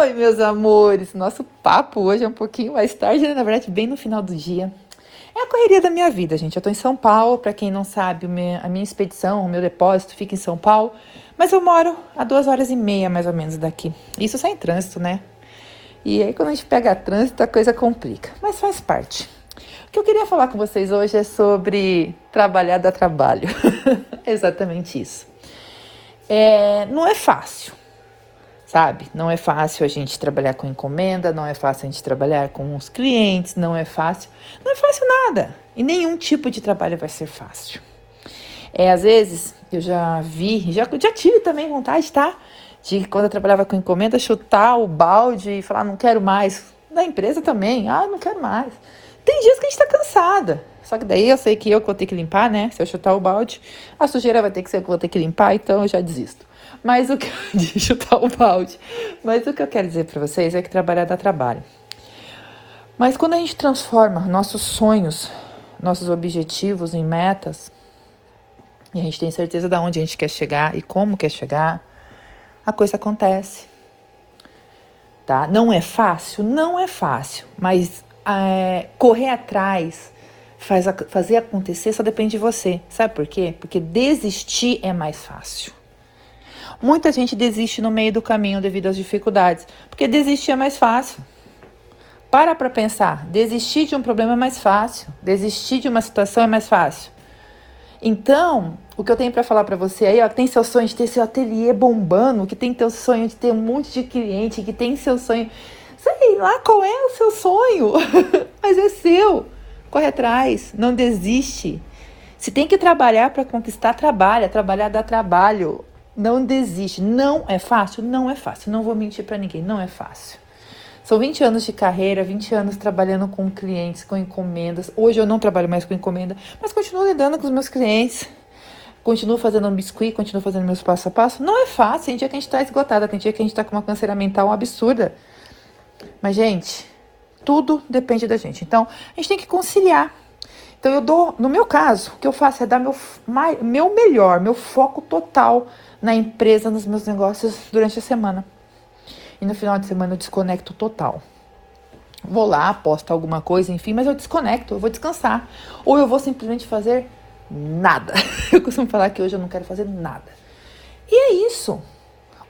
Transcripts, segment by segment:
Oi, meus amores! Nosso papo hoje é um pouquinho mais tarde, né? na verdade, bem no final do dia. É a correria da minha vida, gente. Eu tô em São Paulo, para quem não sabe, a minha expedição, o meu depósito fica em São Paulo, mas eu moro a duas horas e meia, mais ou menos, daqui. Isso sem trânsito, né? E aí, quando a gente pega trânsito, a coisa complica, mas faz parte. O que eu queria falar com vocês hoje é sobre trabalhar da trabalho. Exatamente isso. É, não é fácil sabe? Não é fácil a gente trabalhar com encomenda, não é fácil a gente trabalhar com os clientes, não é fácil, não é fácil nada. E nenhum tipo de trabalho vai ser fácil. É, às vezes eu já vi, já, já tive também vontade, tá? De quando eu trabalhava com encomenda, chutar o balde e falar, não quero mais. Da empresa também, ah, não quero mais. Tem dias que a gente tá cansada. Só que daí eu sei que eu vou ter que limpar, né? Se eu chutar o balde, a sujeira vai ter que ser eu que vou ter que limpar, então eu já desisto. Mas o que de chutar o balde. Mas o que eu quero dizer para vocês é que trabalhar dá trabalho. Mas quando a gente transforma nossos sonhos, nossos objetivos em metas, e a gente tem certeza de onde a gente quer chegar e como quer chegar, a coisa acontece. Tá? Não é fácil? Não é fácil, mas é, correr atrás, faz, fazer acontecer só depende de você. Sabe por quê? Porque desistir é mais fácil. Muita gente desiste no meio do caminho devido às dificuldades, porque desistir é mais fácil. Para para pensar, desistir de um problema é mais fácil, desistir de uma situação é mais fácil. Então, o que eu tenho para falar para você aí, ó, que tem seu sonho de ter seu ateliê bombando, que tem teu sonho de ter um monte de cliente, que tem seu sonho, sei lá qual é o seu sonho, mas é seu. Corre atrás, não desiste. Se tem que trabalhar para conquistar, trabalha. Trabalhar dá trabalho. Não desiste. Não é fácil? Não é fácil. Não vou mentir para ninguém. Não é fácil. São 20 anos de carreira, 20 anos trabalhando com clientes, com encomendas. Hoje eu não trabalho mais com encomenda, mas continuo lidando com os meus clientes. Continuo fazendo um biscuit, continuo fazendo meus passo a passo. Não é fácil. Tem dia que a gente está esgotada, tem dia que a gente está com uma canseira mental absurda. Mas, gente, tudo depende da gente. Então, a gente tem que conciliar. Então, eu dou, no meu caso, o que eu faço é dar meu, meu melhor, meu foco total na empresa, nos meus negócios durante a semana. E no final de semana eu desconecto total. Vou lá, posto alguma coisa, enfim, mas eu desconecto, eu vou descansar. Ou eu vou simplesmente fazer nada. Eu costumo falar que hoje eu não quero fazer nada. E é isso.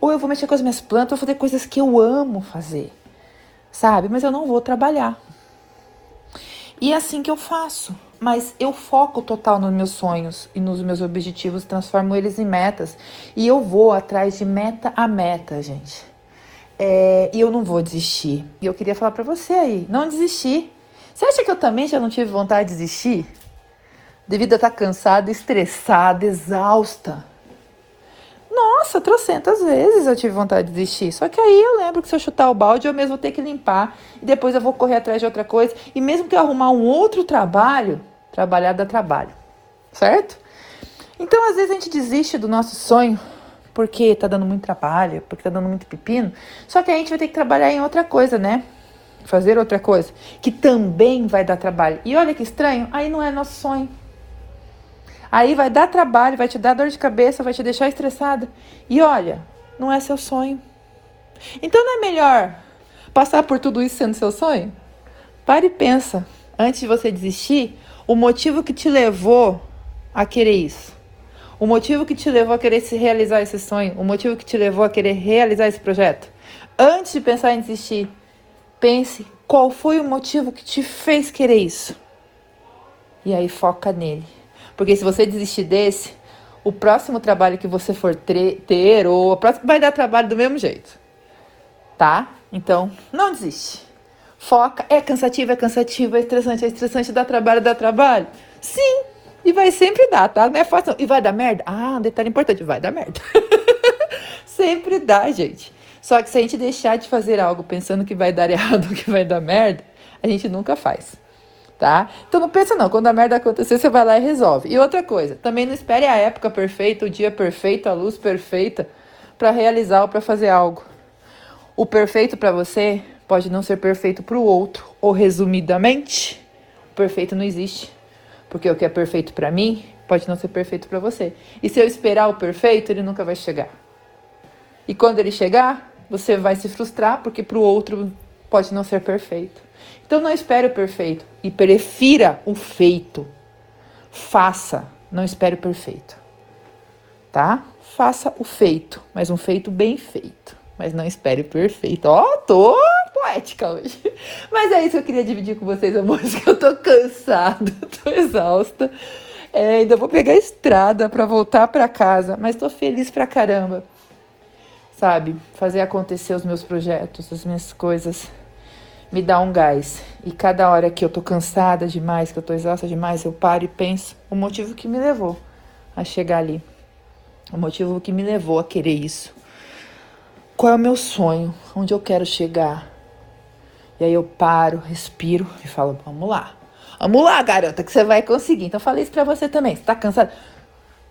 Ou eu vou mexer com as minhas plantas, vou fazer coisas que eu amo fazer, sabe? Mas eu não vou trabalhar. E é assim que eu faço mas eu foco total nos meus sonhos e nos meus objetivos, transformo eles em metas e eu vou atrás de meta a meta, gente. É, e eu não vou desistir. E eu queria falar para você aí, não desistir. Você acha que eu também já não tive vontade de desistir? Devido a estar cansada, estressada, exausta. Nossa, trocentas vezes eu tive vontade de desistir. Só que aí eu lembro que se eu chutar o balde, eu mesmo vou ter que limpar. E depois eu vou correr atrás de outra coisa. E mesmo que eu arrumar um outro trabalho, trabalhar dá trabalho. Certo? Então, às vezes, a gente desiste do nosso sonho porque tá dando muito trabalho, porque tá dando muito pepino. Só que a gente vai ter que trabalhar em outra coisa, né? Fazer outra coisa, que também vai dar trabalho. E olha que estranho, aí não é nosso sonho. Aí vai dar trabalho, vai te dar dor de cabeça, vai te deixar estressada. E olha, não é seu sonho. Então não é melhor passar por tudo isso sendo seu sonho? Pare e pensa, antes de você desistir, o motivo que te levou a querer isso. O motivo que te levou a querer se realizar esse sonho, o motivo que te levou a querer realizar esse projeto. Antes de pensar em desistir, pense qual foi o motivo que te fez querer isso. E aí foca nele. Porque se você desistir desse, o próximo trabalho que você for ter, ou o próximo vai dar trabalho do mesmo jeito. Tá? Então, não desiste. Foca. É cansativo, é cansativo, é estressante, é estressante, dá trabalho, dá trabalho. Sim, e vai sempre dar, tá? Não é fácil. E vai dar merda? Ah, um detalhe importante, vai dar merda. sempre dá, gente. Só que se a gente deixar de fazer algo pensando que vai dar errado, que vai dar merda, a gente nunca faz tá? Então não pensa não, quando a merda acontecer, você vai lá e resolve. E outra coisa, também não espere a época perfeita, o dia perfeito, a luz perfeita para realizar ou para fazer algo. O perfeito para você pode não ser perfeito para o outro, ou resumidamente, o perfeito não existe. Porque o que é perfeito para mim pode não ser perfeito para você. E se eu esperar o perfeito, ele nunca vai chegar. E quando ele chegar, você vai se frustrar porque para o outro pode não ser perfeito. Então não espere o perfeito e prefira o feito. Faça, não espere o perfeito. Tá? Faça o feito, mas um feito bem feito. Mas não espere o perfeito. Ó, oh, tô poética hoje. Mas é isso que eu queria dividir com vocês, amores, que eu tô cansada, tô exausta. É, ainda vou pegar a estrada para voltar para casa, mas tô feliz pra caramba. Sabe? Fazer acontecer os meus projetos, as minhas coisas me dá um gás. E cada hora que eu tô cansada demais, que eu tô exausta demais, eu paro e penso o motivo que me levou a chegar ali. O motivo que me levou a querer isso. Qual é o meu sonho? Onde eu quero chegar? E aí eu paro, respiro e falo: vamos lá. Vamos lá, garota, que você vai conseguir. Então falei isso pra você também. Você tá cansada?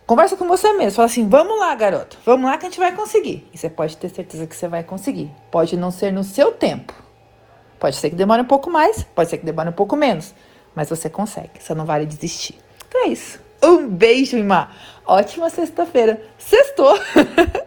Conversa com você mesmo. Fala assim: vamos lá, garoto. Vamos lá que a gente vai conseguir. E você pode ter certeza que você vai conseguir. Pode não ser no seu tempo. Pode ser que demore um pouco mais, pode ser que demore um pouco menos. Mas você consegue. Você não vale desistir. Então é isso. Um beijo, Imá. Ótima sexta-feira. Sextou!